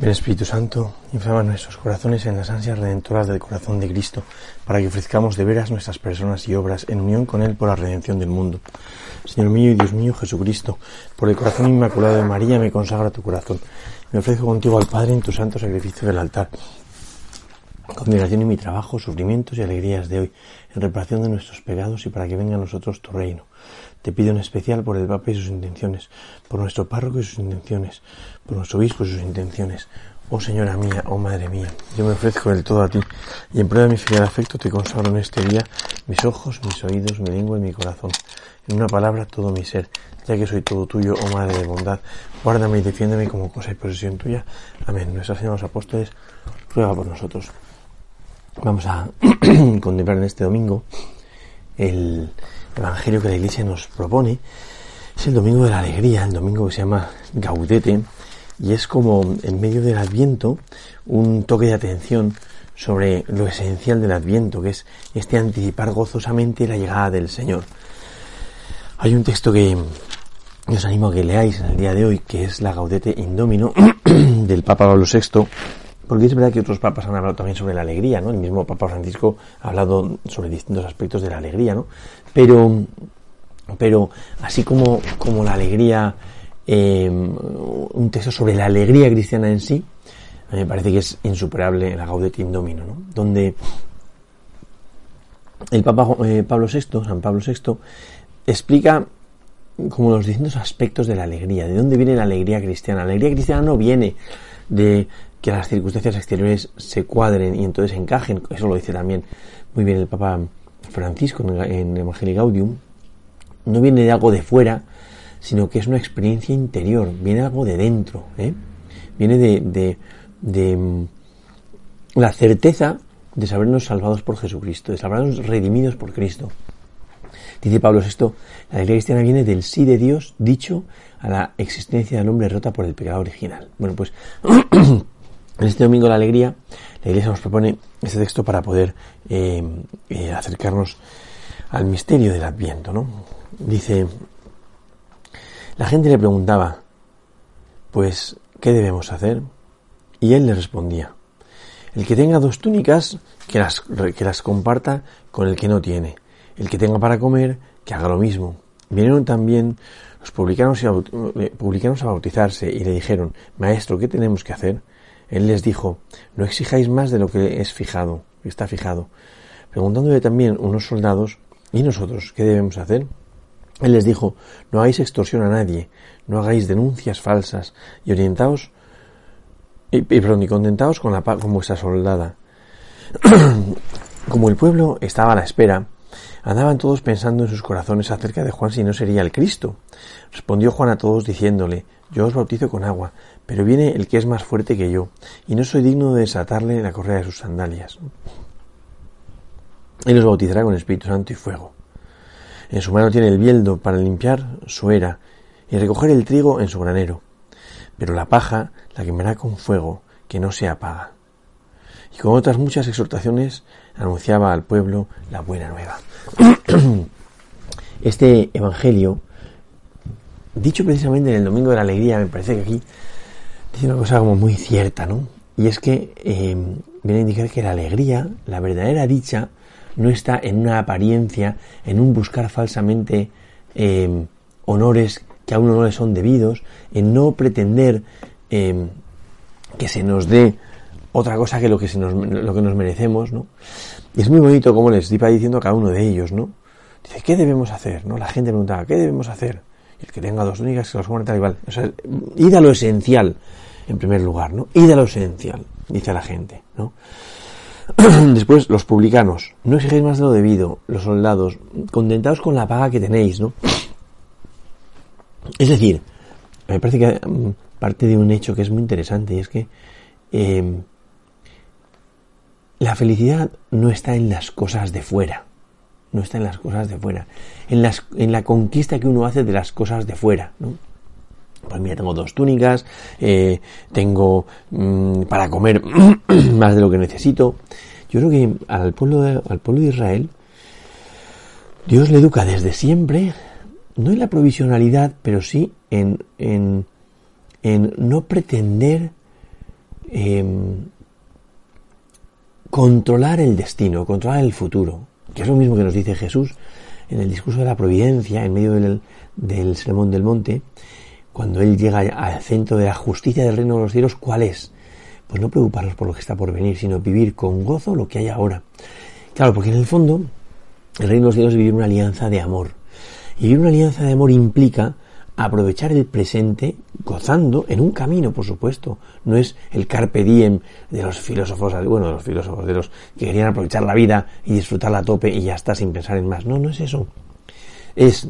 Ven Espíritu Santo, inflama nuestros corazones en las ansias redentoras del corazón de Cristo, para que ofrezcamos de veras nuestras personas y obras en unión con Él por la redención del mundo. Señor mío y Dios mío Jesucristo, por el corazón inmaculado de María me consagra tu corazón. Me ofrezco contigo al Padre en tu santo sacrificio del altar. Condenación en mi trabajo, sufrimientos y alegrías de hoy, en reparación de nuestros pecados y para que venga a nosotros tu reino. Te pido en especial por el Papa y sus intenciones, por nuestro párroco y sus intenciones, por nuestro obispo y sus intenciones. Oh Señora mía, oh Madre mía, yo me ofrezco del todo a ti, y en prueba de mi filial afecto te consagro en este día mis ojos, mis oídos, mi lengua y mi corazón. En una palabra, todo mi ser, ya que soy todo tuyo, oh Madre de bondad, guárdame y defiéndeme como cosa y posesión tuya. Amén. Nuestra Señora los Apóstoles, ruega por nosotros. Vamos a contemplar en este domingo el Evangelio que la Iglesia nos propone. Es el domingo de la alegría, el domingo que se llama Gaudete, y es como en medio del Adviento un toque de atención sobre lo esencial del Adviento, que es este anticipar gozosamente la llegada del Señor. Hay un texto que os animo a que leáis en el día de hoy, que es la Gaudete Indomino del Papa Pablo VI, porque es verdad que otros papas han hablado también sobre la alegría, ¿no? El mismo Papa Francisco ha hablado sobre distintos aspectos de la alegría, ¿no? Pero, pero así como, como la alegría, eh, un texto sobre la alegría cristiana en sí, a mí me parece que es insuperable la Gaudete Indomino, ¿no? Donde el Papa eh, Pablo VI, San Pablo VI, explica como los distintos aspectos de la alegría, de dónde viene la alegría cristiana. La alegría cristiana no viene de que las circunstancias exteriores se cuadren y entonces encajen, eso lo dice también muy bien el Papa Francisco en Evangelii Gaudium, no viene de algo de fuera, sino que es una experiencia interior, viene algo de dentro, ¿eh? viene de, de, de mm, la certeza de sabernos salvados por Jesucristo, de sabernos redimidos por Cristo. Dice Pablo VI, la alegría cristiana viene del sí de Dios dicho a la existencia del hombre rota por el pecado original. Bueno, pues En este domingo de la alegría, la Iglesia nos propone este texto para poder eh, eh, acercarnos al misterio del Adviento, ¿no? Dice, la gente le preguntaba, pues, ¿qué debemos hacer? Y él le respondía, el que tenga dos túnicas, que las, que las comparta con el que no tiene. El que tenga para comer, que haga lo mismo. Vinieron también los publicanos, eh, publicanos a bautizarse y le dijeron, Maestro, ¿qué tenemos que hacer? Él les dijo, no exijáis más de lo que es fijado, está fijado. Preguntándole también unos soldados, ¿y nosotros qué debemos hacer? Él les dijo, no hagáis extorsión a nadie, no hagáis denuncias falsas y orientaos y, y, contentaos con, la, con vuestra soldada. Como el pueblo estaba a la espera, andaban todos pensando en sus corazones acerca de Juan si no sería el Cristo. Respondió Juan a todos diciéndole, yo os bautizo con agua, pero viene el que es más fuerte que yo, y no soy digno de desatarle la correa de sus sandalias. Él los bautizará con Espíritu Santo y fuego. En su mano tiene el bieldo para limpiar su era y recoger el trigo en su granero, pero la paja la quemará con fuego que no se apaga. Y con otras muchas exhortaciones anunciaba al pueblo la buena nueva. Este Evangelio dicho precisamente en el Domingo de la Alegría, me parece que aquí dice una cosa como muy cierta, ¿no? Y es que eh, viene a indicar que la alegría, la verdadera dicha, no está en una apariencia, en un buscar falsamente eh, honores que a uno no le son debidos, en no pretender eh, que se nos dé otra cosa que lo que, se nos, lo que nos merecemos, ¿no? Y es muy bonito como les iba diciendo a cada uno de ellos, ¿no? Dice, ¿qué debemos hacer? ¿No? La gente preguntaba, ¿qué debemos hacer? el que tenga dos únicas que los tal igual. O sea, id a lo esencial, en primer lugar, ¿no? Id a lo esencial, dice la gente, ¿no? Después, los publicanos, no exigéis más de lo debido, los soldados, contentaos con la paga que tenéis, ¿no? Es decir, me parece que mm, parte de un hecho que es muy interesante y es que em, la felicidad no está en las cosas de fuera no está en las cosas de fuera, en, la conquista que uno hace de las cosas de fuera. Pues mira, tengo dos túnicas, eh, tengo mm, para comer más de lo que necesito. Yo creo que al pueblo, de, al pueblo de Israel, Dios le educa desde siempre, no en la provisionalidad, pero sí en, en, en no pretender em, controlar el destino, controlar el futuro, que es lo mismo que nos dice Jesús en el discurso de la providencia, en medio del, del sermón del monte, cuando él llega al centro de la justicia del reino de los cielos, ¿cuál es? Pues no preocuparnos por lo que está por venir, sino vivir con gozo lo que hay ahora. Claro, porque en el fondo el reino de los cielos es vivir una alianza de amor. Y vivir una alianza de amor implica aprovechar el presente gozando en un camino, por supuesto. No es el carpe diem de los filósofos, bueno, de los filósofos, de los que querían aprovechar la vida y disfrutarla a tope y ya está sin pensar en más. No, no es eso. Es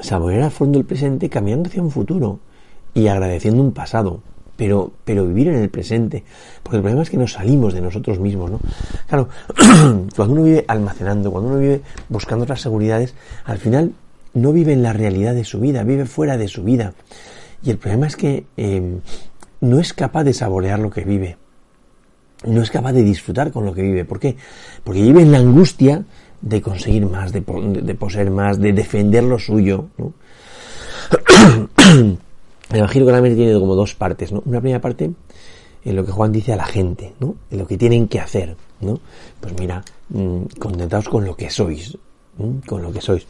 saborear a fondo el presente caminando hacia un futuro y agradeciendo un pasado. Pero, pero vivir en el presente. Porque el problema es que nos salimos de nosotros mismos, ¿no? Claro, cuando uno vive almacenando, cuando uno vive buscando otras seguridades, al final no vive en la realidad de su vida, vive fuera de su vida. Y el problema es que em, no es capaz de saborear lo que vive. No es capaz de disfrutar con lo que vive. ¿Por qué? Porque vive en la angustia de conseguir más, de, poseer más, de defender lo suyo. ¿no? el Evangelio claramente tiene como dos partes. ¿no? Una primera parte en lo que Juan dice a la gente, ¿no? en lo que tienen que hacer. ¿no? Pues mira, mm, contentaos con lo que sois, con lo que sois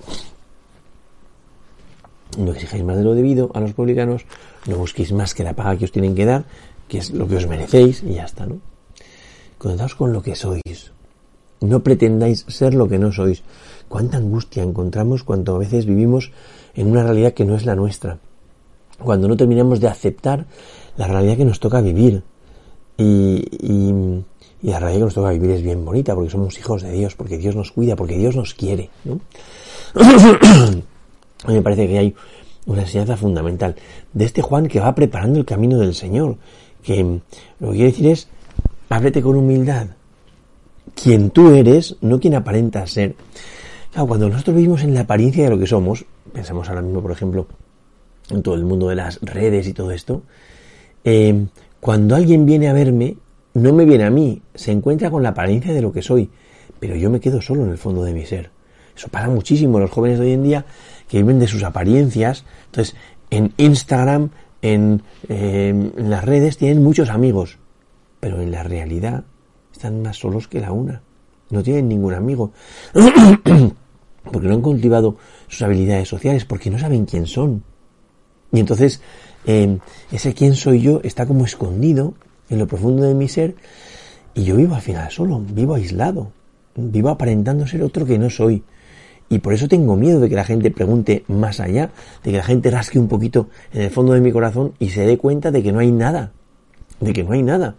no exijáis más de lo debido a los publicanos, no busquéis más que la paga que os tienen que dar, que es lo que os merecéis, y ya está, ¿no? Contentaos con lo que sois. No pretendáis ser lo que no sois. Cuánta angustia encontramos cuando a veces vivimos en una realidad que no es la nuestra. Cuando no terminamos de aceptar la realidad que nos toca vivir. Y, y, la realidad que nos toca vivir es bien bonita, porque somos hijos de Dios, porque Dios nos cuida, porque Dios nos quiere, ¿no? A mí me parece que hay una enseñanza fundamental de este Juan que va preparando el camino del Señor. Que lo que quiere decir es, ábrete con humildad. Quien tú eres, no quien aparenta ser. Claro, cuando nosotros vivimos en la apariencia de lo que somos, pensamos ahora mismo, por ejemplo, en todo el mundo de las redes y todo esto, eh, cuando alguien viene a verme, no me viene a mí, se encuentra con la apariencia de lo que soy, pero yo me quedo solo en el fondo de mi ser. Eso pasa muchísimo. Los jóvenes de hoy en día que viven de sus apariencias. Entonces, en Instagram, en, las redes, tienen muchos amigos, pero en la realidad están más solos que la una. No tienen ningún amigo. porque no han cultivado sus habilidades sociales, porque no saben quién son. Y entonces, em, ese quién soy yo está como escondido en lo profundo de mi ser y yo vivo al final solo, vivo aislado, vivo aparentando ser otro que no soy. Y por eso tengo miedo de que la gente pregunte más allá, de que la gente rasque un poquito en el fondo de mi corazón y se dé cuenta de que no hay nada, de que no hay nada,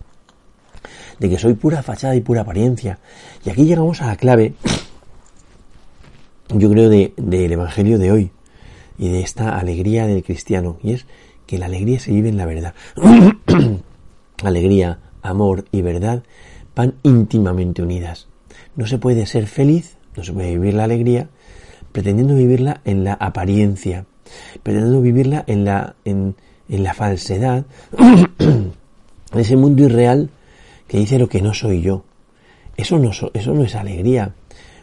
de que soy pura fachada y pura apariencia. Y aquí llegamos a la clave, yo creo, del Evangelio de hoy y de esta alegría del cristiano, y es que la alegría se vive en la verdad. alegría, amor y verdad van íntimamente unidas. No se puede ser feliz, no se puede vivir la alegría pretendiendo vivirla en la apariencia, pretendiendo vivirla en la, en, la falsedad, en ese mundo irreal que dice lo que no soy yo. Eso no, eso no es alegría.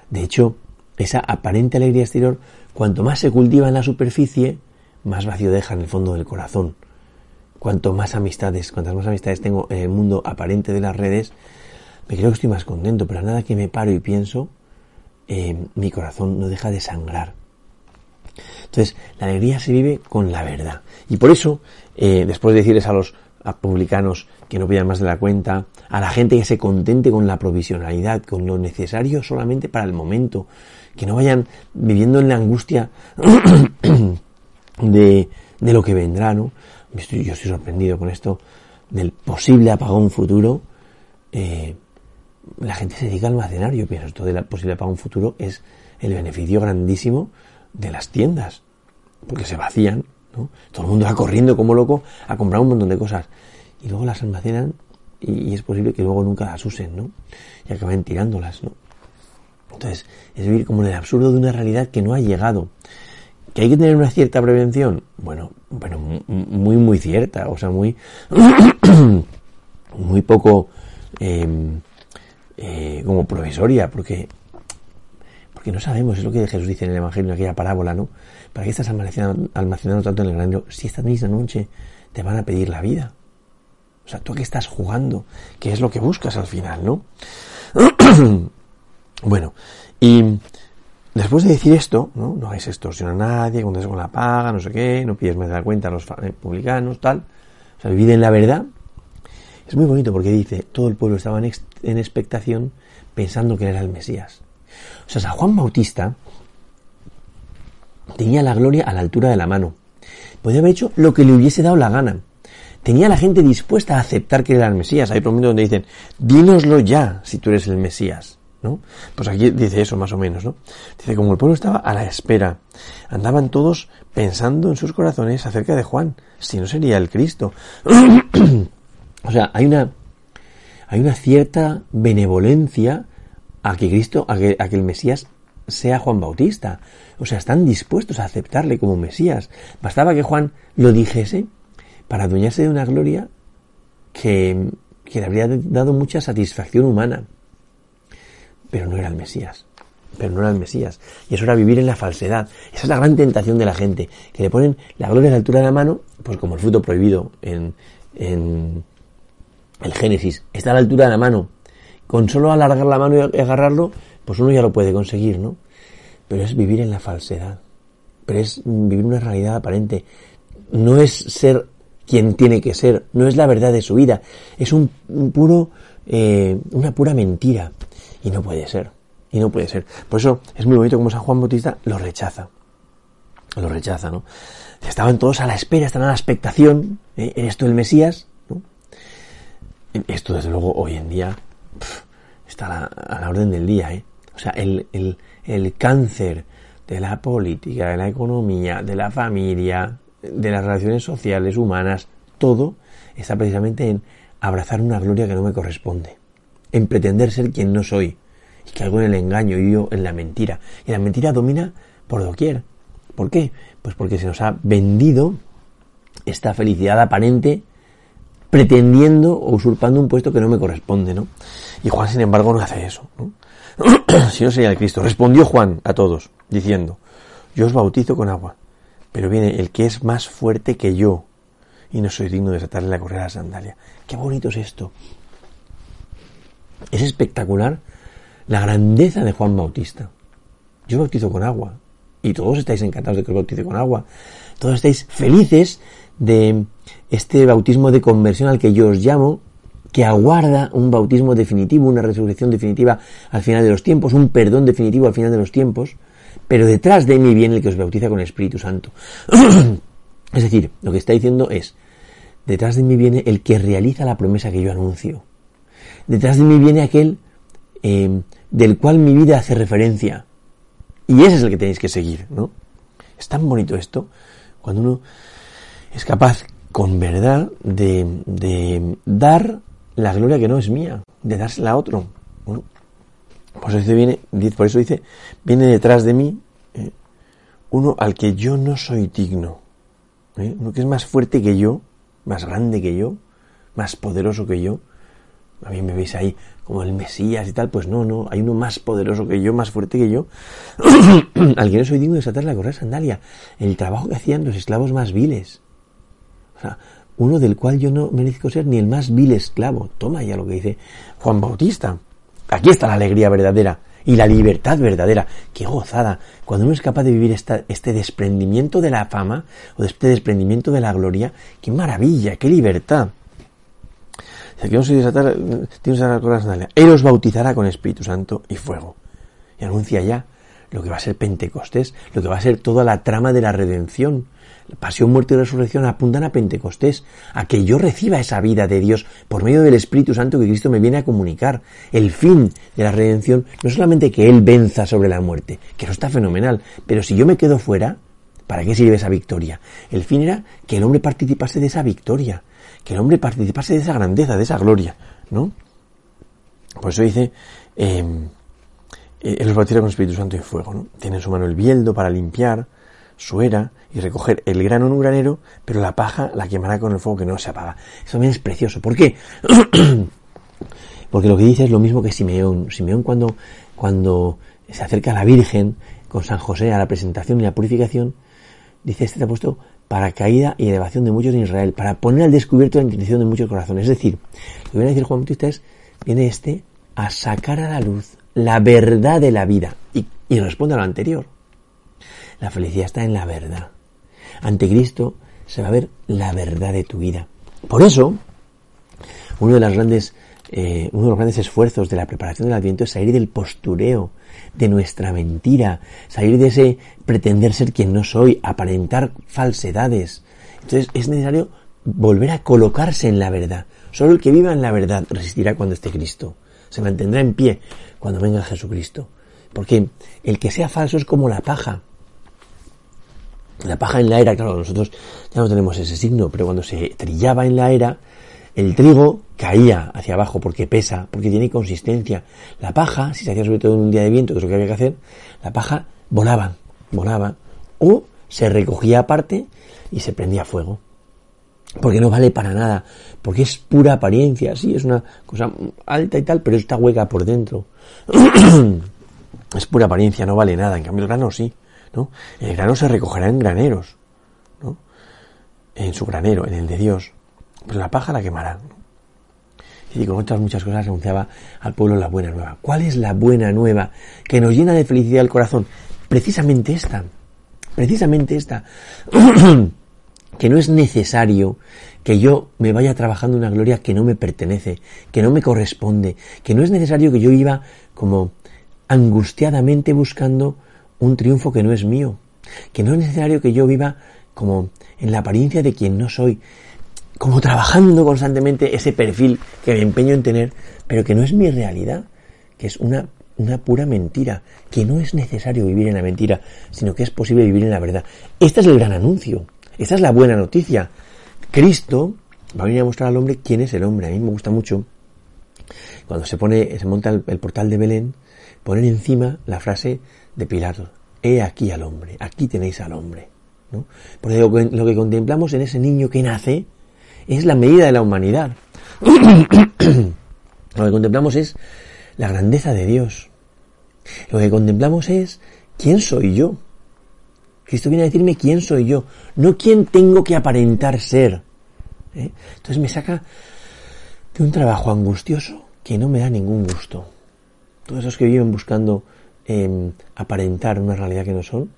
De hecho, esa aparente alegría exterior, cuanto más se cultiva en la superficie, más vacío deja en el fondo del corazón. Cuanto más amistades, cuantas más amistades tengo en el mundo aparente de las redes, me creo que estoy más contento, pero nada que me paro y pienso, eh, mi corazón no deja de sangrar. Entonces, la alegría se vive con la verdad. Y por eso, eh, después de decirles a los publicanos que no pidan más de la cuenta, a la gente que se contente con la provisionalidad, con lo necesario solamente para el momento, que no vayan viviendo en la angustia de, de lo que vendrá, ¿no? Yo estoy, sorprendido con esto del posible apagón futuro. Eh, la gente se dedica al almacenar. Yo pienso, esto de la posibilidad para un futuro es el beneficio grandísimo de las tiendas, porque se vacían, ¿no? Todo el mundo va corriendo como loco a comprar un montón de cosas y luego las almacenan y, es posible que luego nunca las usen, ¿no? Y acaben tirándolas, ¿no? Entonces, es vivir como en el absurdo de una realidad que no ha llegado. ¿Que hay que tener una cierta prevención? Bueno, bueno, muy, muy cierta, o sea, muy, muy poco, eh, eh, como provisoria, porque, porque no sabemos, es lo que Jesús dice en el Evangelio, en aquella parábola, ¿no? ¿Para qué estás almacenando, tanto en el granero si esta misma noche te van a pedir la vida? O sea, tú qué estás jugando, qué es lo que buscas al final, ¿no? bueno, y después de decir esto, ¿no? No hagáis extorsión a nadie, contéis con la paga, no sé qué, no pides más de la cuenta a los eh, publicanos, tal. O sea, vivid en la verdad. Es muy bonito porque dice, todo el pueblo estaba en, en expectación pensando que era el Mesías. O sea, San Juan Bautista tenía la gloria a la altura de la mano. Podía haber hecho lo que le hubiese dado la gana. Tenía la gente dispuesta a aceptar que era el Mesías. Hay momentos donde dicen, dínoslo ya si tú eres el Mesías. ¿no? Pues aquí dice eso más o menos, ¿no? Dice, como el pueblo estaba a la espera, andaban todos pensando en sus corazones acerca de Juan, si no sería el Cristo. o sea, hay una, hay una cierta benevolencia a que Cristo, a que, a que el Mesías sea Juan Bautista. O sea, están dispuestos a aceptarle como Mesías. Bastaba que Juan lo dijese para adueñarse de una gloria que, que le habría dado mucha satisfacción humana. Pero no era el Mesías. Pero no era el Mesías. Y eso era vivir en la falsedad. Esa es la gran tentación de la gente. Que le ponen la gloria a la altura de la mano, pues como el fruto prohibido en, en el Génesis. Está a la altura de la mano. Con solo alargar la mano y agarrarlo, pues uno ya lo puede conseguir, ¿no? Pero es vivir en la falsedad. Pero es vivir una realidad aparente. No es ser quien tiene que ser. No es la verdad de su vida. Es un, puro, eh, una pura mentira. Y no puede ser. Y no puede ser. Por eso es muy bonito como San Juan Bautista lo rechaza. Lo rechaza, ¿no? Estaban todos a la espera, estaban a la expectación. ¿eh? ¿Eres tú el Mesías? Esto, desde luego, hoy en día está a la, orden del día, ¿eh? O sea, el, el, el cáncer de la política, de la economía, de la familia, de las relaciones sociales, humanas, todo está precisamente en abrazar una gloria que no me corresponde, en pretender ser quien no soy, y que algo en el engaño y yo en la mentira. Y la mentira domina por doquier. ¿Por qué? Pues porque se nos ha vendido esta felicidad aparente pretendiendo o usurpando un puesto que no me corresponde, ¿no? Y Juan, sin embargo, no hace eso, ¿no? si no sería el Cristo. Respondió Juan a todos, diciendo, yo os bautizo con agua, pero viene el que es más fuerte que yo, y no soy digno de desatarle la correa a la sandalia. Qué bonito es esto. Es espectacular la grandeza de Juan Bautista. Yo bautizo con agua, y todos estáis encantados de que os bautice con agua. Todos estáis felices de este bautismo de conversión al que yo os llamo, que aguarda un bautismo definitivo, una resurrección definitiva al final de los tiempos, un perdón definitivo al final de los tiempos, pero detrás de mí viene el que os bautiza con el Espíritu Santo. es decir, lo que está diciendo es, detrás de mí viene el que realiza la promesa que yo anuncio. Detrás de mí viene aquel eh, del cual mi vida hace referencia. Y ese es el que tenéis que seguir, ¿no? Es tan bonito esto, cuando uno es capaz con verdad de, de dar la gloria que no es mía, de dársela a otro. por, eso viene, por eso dice, viene detrás de mí eh, uno al que yo no soy digno, ¿eh? uno que es más fuerte que yo, más grande que yo, más poderoso que yo. A mí me veis ahí como el Mesías y tal, pues no, no, hay uno más poderoso que yo, más fuerte que yo, al que no soy digno de desatar la correa sandalia. El trabajo que hacían los esclavos más viles. Uno del cual yo no merezco ser ni el más vil esclavo. Toma ya lo que dice Juan Bautista. Aquí está la alegría verdadera y la libertad verdadera. ¡Qué gozada! Cuando uno es capaz de vivir este desprendimiento de la fama o este desprendimiento de la gloria, ¡qué maravilla! ¡Qué libertad! Aquí no se desatar, Él os bautizará con Espíritu Santo y fuego. Y anuncia ya lo que va a ser Pentecostés, lo que va a ser toda la trama de la redención pasión, muerte y resurrección apuntan a Pentecostés, a que yo reciba esa vida de Dios por medio del Espíritu Santo que Cristo me viene a comunicar. El fin de la redención no es solamente que Él venza sobre la muerte, que eso está fenomenal, pero si yo me quedo fuera, ¿para qué sirve esa victoria? El fin era que el hombre participase de esa victoria, que el hombre participase de esa grandeza, de esa gloria, ¿no? Por eso dice, eh, eh Él os bautiza con Espíritu Santo y fuego. Tiene en su mano el bieldo para limpiar, suera y recoger el grano en un granero, pero la paja la quemará con el fuego que no se apaga. Eso también es precioso. ¿Por qué? Porque lo que dice es lo mismo que Simeón. Simeón cuando, cuando se acerca a la Virgen con San José a la presentación y la purificación, dice, este te ha puesto para caída y elevación de muchos en Israel, para poner al descubierto la intención de muchos corazones. Es decir, lo que viene a decir Juan Bautista es, viene este a sacar a la luz la verdad de la vida. Y, y responde a lo anterior. La felicidad está en la verdad. Ante Cristo se va a ver la verdad de tu vida. Por eso, uno de, las grandes, eh, uno de los grandes esfuerzos de la preparación del Adviento es salir del postureo, de nuestra mentira, salir de ese pretender ser quien no soy, aparentar falsedades. Entonces es necesario volver a colocarse en la verdad. Solo el que viva en la verdad resistirá cuando esté Cristo. Se mantendrá en pie cuando venga Jesucristo. Porque el que sea falso es como la paja. La paja en la era, claro, nosotros ya no tenemos ese signo, pero cuando se trillaba en la era, el trigo caía hacia abajo porque pesa, porque tiene consistencia. La paja, si se hacía sobre todo en un día de viento, que es lo que había que hacer, la paja volaba, volaba, o se recogía aparte y se prendía fuego. Porque no vale para nada, porque es pura apariencia, sí, es una cosa alta y tal, pero está hueca por dentro. es pura apariencia, no vale nada, en cambio el grano sí. El grano se recogerá en graneros, ¿no? En su granero, en el de Dios. Pero la paja la quemará. Y con otras muchas cosas anunciaba al pueblo la buena nueva. ¿Cuál es la buena nueva que nos llena de felicidad el corazón? Precisamente esta. Precisamente esta. que no es necesario que yo me vaya trabajando una gloria que no me pertenece, que no me corresponde, que no es necesario que yo iba como angustiadamente buscando un triunfo que no es mío, que no es necesario que yo viva como en la apariencia de quien no soy, como trabajando constantemente ese perfil que me empeño en tener, pero que no es mi realidad, que es una, una pura mentira, que no es necesario vivir en la mentira, sino que es posible vivir en la verdad. Este es el gran anuncio, esta es la buena noticia. Cristo va a venir a mostrar al hombre quién es el hombre. A mí me gusta mucho cuando se pone, se monta el, el portal de Belén, poner encima la frase de he aquí al hombre, aquí tenéis al hombre. ¿no? Porque lo que, lo que contemplamos en ese niño que nace es la medida de la humanidad. lo que contemplamos es la grandeza de Dios. Lo que contemplamos es quién soy yo. Cristo viene a decirme quién soy yo, no quién tengo que aparentar ser. ¿eh? Entonces me saca de un trabajo angustioso que no me da ningún gusto. Todos esos que viven buscando aparentar una realidad que no son,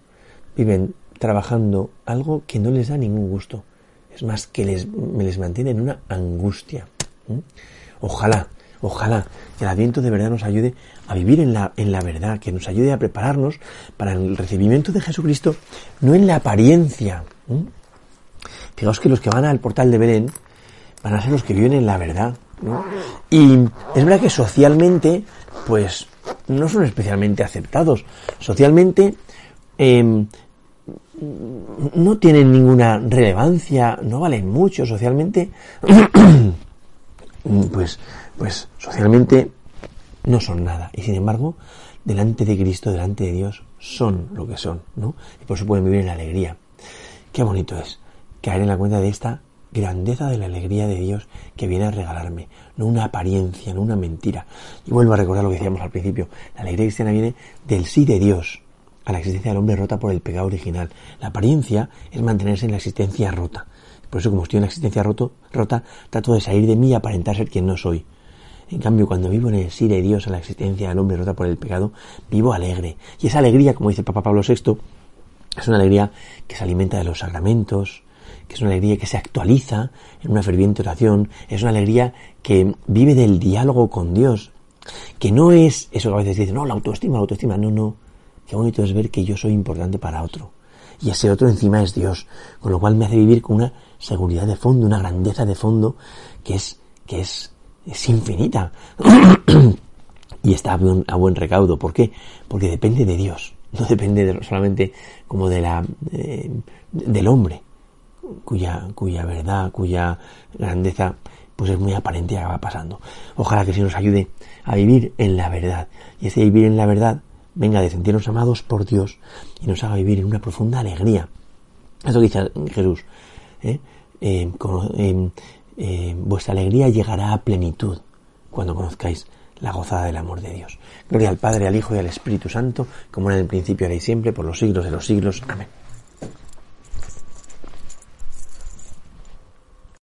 viven trabajando algo que no les da ningún gusto. Es más, que les, me les mantiene en una angustia. Ojalá, ojalá que el Adviento de verdad nos ayude a vivir en la, en la verdad, que nos ayude a prepararnos para el recibimiento de Jesucristo, no en la apariencia. Fijaos que los que van al portal de Belén van a ser los que viven en la verdad. Y es verdad que socialmente, pues no son especialmente aceptados. Socialmente em, no tienen ninguna relevancia, no valen mucho socialmente. pues, pues socialmente no son nada. Y sin embargo, delante de Cristo, delante de Dios, son lo que son, ¿no? Y por eso pueden vivir en la alegría. Qué bonito es caer en la cuenta de esta grandeza de la alegría de Dios que viene a regalarme, no una apariencia, no una mentira. Y vuelvo a recordar lo que decíamos al principio, la alegría cristiana viene del sí de Dios a la existencia del hombre rota por el pecado original. La apariencia es mantenerse en la existencia rota. Por eso como estoy en la existencia roto, rota, trato de salir de mí y aparentar ser quien no soy. En cambio, cuando vivo en el sí de Dios a la existencia del hombre rota por el pecado, vivo alegre. Y esa alegría, como dice Papa Pablo VI, es una alegría que se alimenta de los sacramentos, que es una alegría que se actualiza en una ferviente oración, es una alegría que vive del diálogo con Dios, que no es eso que a veces dicen, no, la autoestima, la autoestima, no, no, qué bonito es ver que yo soy importante para otro. Y ese otro encima es Dios, con lo cual me hace vivir con una seguridad de fondo, una grandeza de fondo que es, que es, es infinita. y está a buen, recaudo. ¿Por qué? Porque depende de Dios, no depende de, solamente como de la, eh, del hombre cuya, cuya verdad, cuya grandeza, pues es muy aparente que va pasando. Ojalá que se nos ayude a vivir en la verdad. Y ese vivir en la verdad venga de sentirnos amados por Dios y nos haga vivir en una profunda alegría. Que dice Jesús. ¿eh? Eh, eh, vuestra alegría llegará a plenitud cuando conozcáis la gozada del amor de Dios. Gloria al Padre, al Hijo y al Espíritu Santo, como en el principio, ahora y siempre, por los siglos de los siglos. Amén.